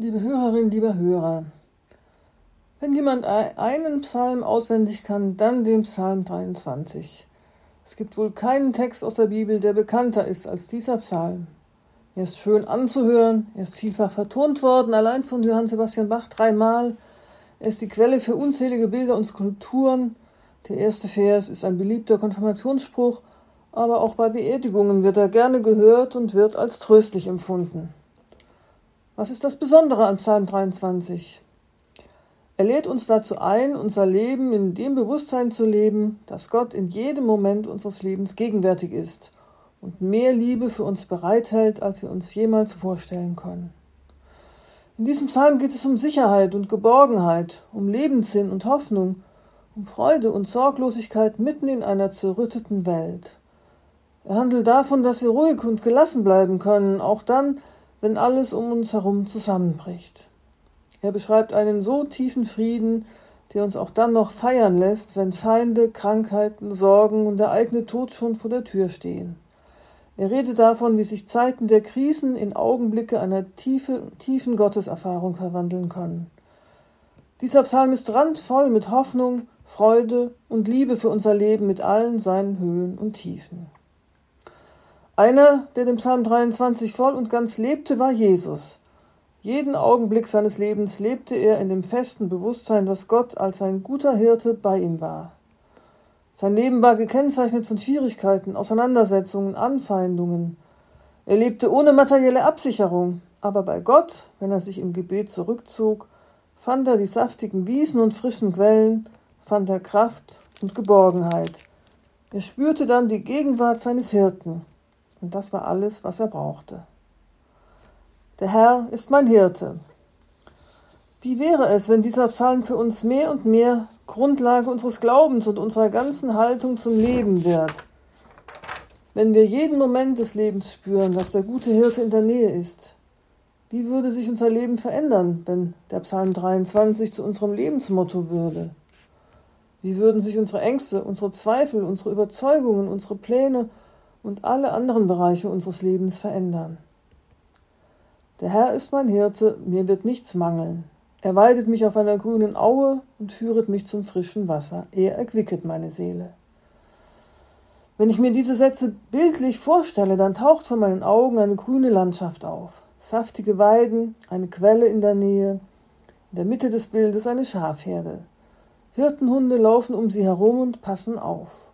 Liebe Hörerin, lieber Hörer, wenn jemand einen Psalm auswendig kann, dann den Psalm 23. Es gibt wohl keinen Text aus der Bibel, der bekannter ist als dieser Psalm. Er ist schön anzuhören, er ist vielfach vertont worden, allein von Johann Sebastian Bach dreimal. Er ist die Quelle für unzählige Bilder und Skulpturen. Der erste Vers ist ein beliebter Konfirmationsspruch, aber auch bei Beerdigungen wird er gerne gehört und wird als tröstlich empfunden. Was ist das Besondere an Psalm 23? Er lädt uns dazu ein, unser Leben in dem Bewusstsein zu leben, dass Gott in jedem Moment unseres Lebens gegenwärtig ist und mehr Liebe für uns bereithält, als wir uns jemals vorstellen können. In diesem Psalm geht es um Sicherheit und Geborgenheit, um Lebenssinn und Hoffnung, um Freude und Sorglosigkeit mitten in einer zerrütteten Welt. Er handelt davon, dass wir ruhig und gelassen bleiben können, auch dann, wenn alles um uns herum zusammenbricht. Er beschreibt einen so tiefen Frieden, der uns auch dann noch feiern lässt, wenn Feinde, Krankheiten, Sorgen und der eigene Tod schon vor der Tür stehen. Er redet davon, wie sich Zeiten der Krisen in Augenblicke einer tiefe, tiefen Gotteserfahrung verwandeln können. Dieser Psalm ist randvoll mit Hoffnung, Freude und Liebe für unser Leben mit allen seinen Höhen und Tiefen. Einer, der dem Psalm 23 voll und ganz lebte, war Jesus. Jeden Augenblick seines Lebens lebte er in dem festen Bewusstsein, dass Gott als ein guter Hirte bei ihm war. Sein Leben war gekennzeichnet von Schwierigkeiten, Auseinandersetzungen, Anfeindungen. Er lebte ohne materielle Absicherung, aber bei Gott, wenn er sich im Gebet zurückzog, fand er die saftigen Wiesen und frischen Quellen, fand er Kraft und Geborgenheit. Er spürte dann die Gegenwart seines Hirten. Und das war alles, was er brauchte. Der Herr ist mein Hirte. Wie wäre es, wenn dieser Psalm für uns mehr und mehr Grundlage unseres Glaubens und unserer ganzen Haltung zum Leben wird? Wenn wir jeden Moment des Lebens spüren, dass der gute Hirte in der Nähe ist, wie würde sich unser Leben verändern, wenn der Psalm 23 zu unserem Lebensmotto würde? Wie würden sich unsere Ängste, unsere Zweifel, unsere Überzeugungen, unsere Pläne und alle anderen Bereiche unseres Lebens verändern. Der Herr ist mein Hirte, mir wird nichts mangeln. Er weidet mich auf einer grünen Aue und führet mich zum frischen Wasser. Er erquicket meine Seele. Wenn ich mir diese Sätze bildlich vorstelle, dann taucht vor meinen Augen eine grüne Landschaft auf. Saftige Weiden, eine Quelle in der Nähe, in der Mitte des Bildes eine Schafherde. Hirtenhunde laufen um sie herum und passen auf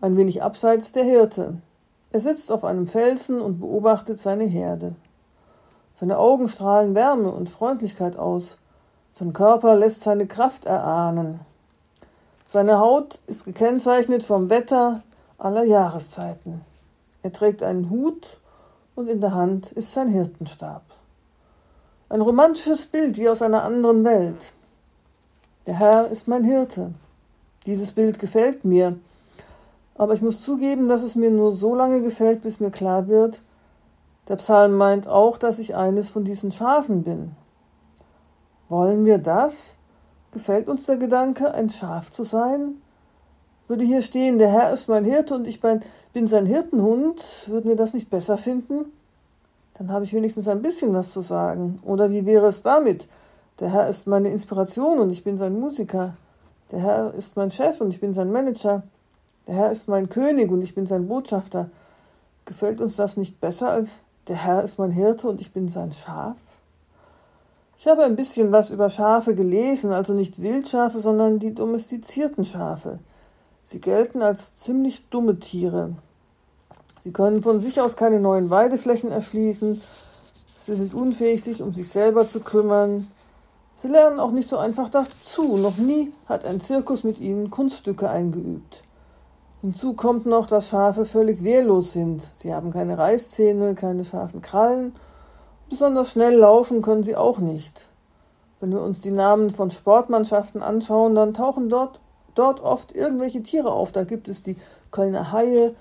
ein wenig abseits der Hirte. Er sitzt auf einem Felsen und beobachtet seine Herde. Seine Augen strahlen Wärme und Freundlichkeit aus. Sein Körper lässt seine Kraft erahnen. Seine Haut ist gekennzeichnet vom Wetter aller Jahreszeiten. Er trägt einen Hut und in der Hand ist sein Hirtenstab. Ein romantisches Bild wie aus einer anderen Welt. Der Herr ist mein Hirte. Dieses Bild gefällt mir, aber ich muss zugeben, dass es mir nur so lange gefällt, bis mir klar wird, der Psalm meint auch, dass ich eines von diesen Schafen bin. Wollen wir das? Gefällt uns der Gedanke, ein Schaf zu sein? Würde hier stehen, der Herr ist mein Hirte und ich bin sein Hirtenhund, würden wir das nicht besser finden? Dann habe ich wenigstens ein bisschen was zu sagen. Oder wie wäre es damit? Der Herr ist meine Inspiration und ich bin sein Musiker. Der Herr ist mein Chef und ich bin sein Manager. Der Herr ist mein König und ich bin sein Botschafter. Gefällt uns das nicht besser als der Herr ist mein Hirte und ich bin sein Schaf? Ich habe ein bisschen was über Schafe gelesen, also nicht Wildschafe, sondern die domestizierten Schafe. Sie gelten als ziemlich dumme Tiere. Sie können von sich aus keine neuen Weideflächen erschließen. Sie sind unfähig, sich um sich selber zu kümmern. Sie lernen auch nicht so einfach dazu. Noch nie hat ein Zirkus mit ihnen Kunststücke eingeübt. Hinzu kommt noch, dass Schafe völlig wehrlos sind. Sie haben keine Reißzähne, keine scharfen Krallen. Besonders schnell laufen können sie auch nicht. Wenn wir uns die Namen von Sportmannschaften anschauen, dann tauchen dort, dort oft irgendwelche Tiere auf. Da gibt es die Kölner Haie,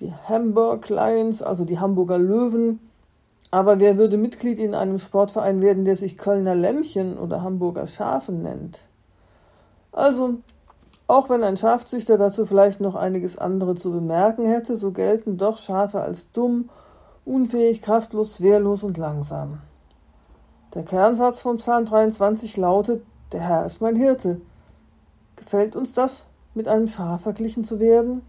die Hamburg Lions, also die Hamburger Löwen. Aber wer würde Mitglied in einem Sportverein werden, der sich Kölner Lämmchen oder Hamburger Schafen nennt? Also, auch wenn ein Schafzüchter dazu vielleicht noch einiges andere zu bemerken hätte, so gelten doch Schafe als dumm, unfähig, kraftlos, wehrlos und langsam. Der Kernsatz vom Psalm 23 lautet, der Herr ist mein Hirte. Gefällt uns das, mit einem Schaf verglichen zu werden?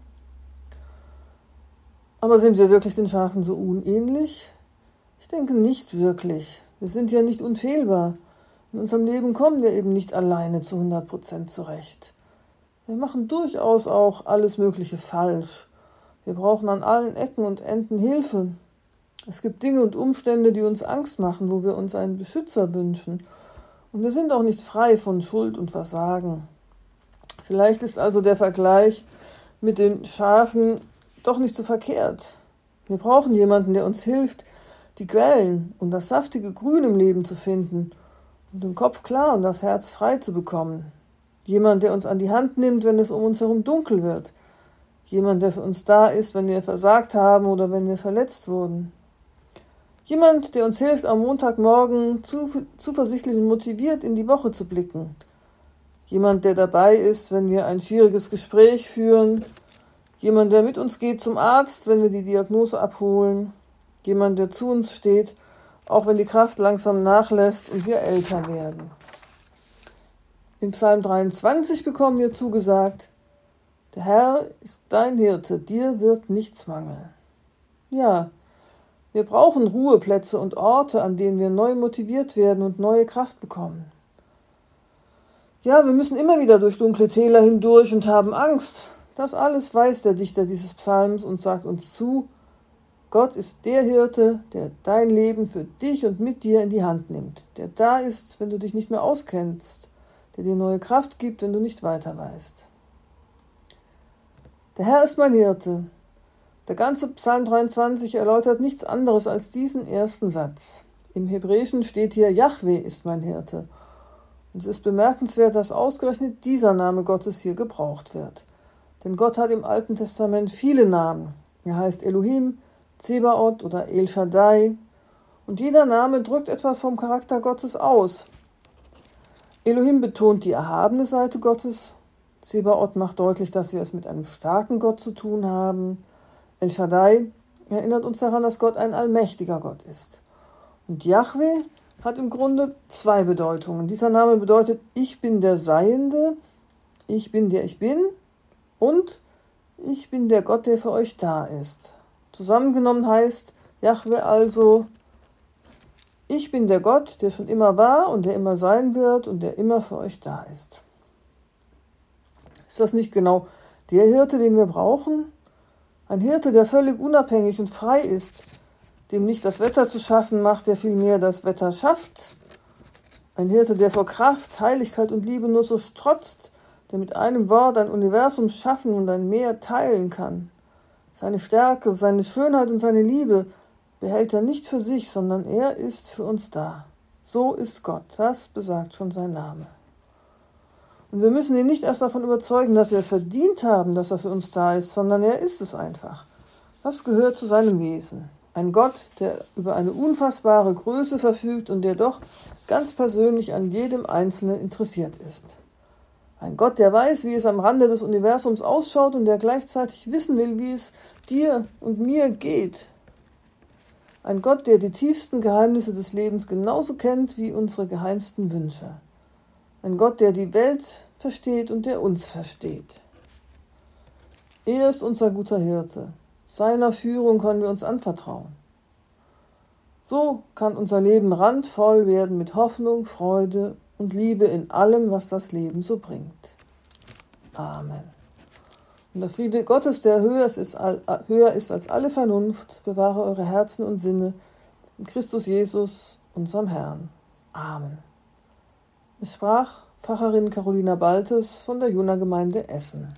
Aber sind wir wirklich den Schafen so unähnlich? Ich denke nicht wirklich. Wir sind ja nicht unfehlbar. In unserem Leben kommen wir eben nicht alleine zu 100 Prozent zurecht. Wir machen durchaus auch alles Mögliche falsch. Wir brauchen an allen Ecken und Enden Hilfe. Es gibt Dinge und Umstände, die uns Angst machen, wo wir uns einen Beschützer wünschen. Und wir sind auch nicht frei von Schuld und Versagen. Vielleicht ist also der Vergleich mit den Schafen doch nicht so verkehrt. Wir brauchen jemanden, der uns hilft, die Quellen und das saftige Grün im Leben zu finden und den Kopf klar und das Herz frei zu bekommen. Jemand, der uns an die Hand nimmt, wenn es um uns herum dunkel wird. Jemand, der für uns da ist, wenn wir versagt haben oder wenn wir verletzt wurden. Jemand, der uns hilft, am Montagmorgen zuversichtlich und motiviert in die Woche zu blicken. Jemand, der dabei ist, wenn wir ein schwieriges Gespräch führen. Jemand, der mit uns geht zum Arzt, wenn wir die Diagnose abholen jemand, der zu uns steht, auch wenn die Kraft langsam nachlässt und wir älter werden. In Psalm 23 bekommen wir zugesagt, der Herr ist dein Hirte, dir wird nichts mangeln. Ja, wir brauchen Ruheplätze und Orte, an denen wir neu motiviert werden und neue Kraft bekommen. Ja, wir müssen immer wieder durch dunkle Täler hindurch und haben Angst. Das alles weiß der Dichter dieses Psalms und sagt uns zu, Gott ist der Hirte, der dein Leben für dich und mit dir in die Hand nimmt, der da ist, wenn du dich nicht mehr auskennst, der dir neue Kraft gibt, wenn du nicht weiter weißt. Der Herr ist mein Hirte. Der ganze Psalm 23 erläutert nichts anderes als diesen ersten Satz. Im Hebräischen steht hier, Yahweh ist mein Hirte. Und es ist bemerkenswert, dass ausgerechnet dieser Name Gottes hier gebraucht wird. Denn Gott hat im Alten Testament viele Namen. Er heißt Elohim, Zebaoth oder El Shaddai. Und jeder Name drückt etwas vom Charakter Gottes aus. Elohim betont die erhabene Seite Gottes. Zebaoth macht deutlich, dass wir es mit einem starken Gott zu tun haben. El Shaddai erinnert uns daran, dass Gott ein allmächtiger Gott ist. Und Yahweh hat im Grunde zwei Bedeutungen. Dieser Name bedeutet, ich bin der Seiende, ich bin der ich bin und ich bin der Gott, der für euch da ist. Zusammengenommen heißt Jahwe also, ich bin der Gott, der schon immer war und der immer sein wird und der immer für euch da ist. Ist das nicht genau der Hirte, den wir brauchen? Ein Hirte, der völlig unabhängig und frei ist, dem nicht das Wetter zu schaffen macht, der vielmehr das Wetter schafft. Ein Hirte, der vor Kraft, Heiligkeit und Liebe nur so strotzt, der mit einem Wort ein Universum schaffen und ein Meer teilen kann. Seine Stärke, seine Schönheit und seine Liebe behält er nicht für sich, sondern er ist für uns da. So ist Gott, das besagt schon sein Name. Und wir müssen ihn nicht erst davon überzeugen, dass wir es verdient haben, dass er für uns da ist, sondern er ist es einfach. Das gehört zu seinem Wesen. Ein Gott, der über eine unfassbare Größe verfügt und der doch ganz persönlich an jedem Einzelnen interessiert ist. Ein Gott, der weiß, wie es am Rande des Universums ausschaut und der gleichzeitig wissen will, wie es dir und mir geht. Ein Gott, der die tiefsten Geheimnisse des Lebens genauso kennt wie unsere geheimsten Wünsche. Ein Gott, der die Welt versteht und der uns versteht. Er ist unser guter Hirte. Seiner Führung können wir uns anvertrauen. So kann unser Leben randvoll werden mit Hoffnung, Freude und Liebe in allem, was das Leben so bringt. Amen. Und der Friede Gottes, der höher ist, höher ist als alle Vernunft, bewahre eure Herzen und Sinne in Christus Jesus, unserem Herrn. Amen. Es sprach Pfarrerin Carolina Baltes von der Juna Gemeinde Essen.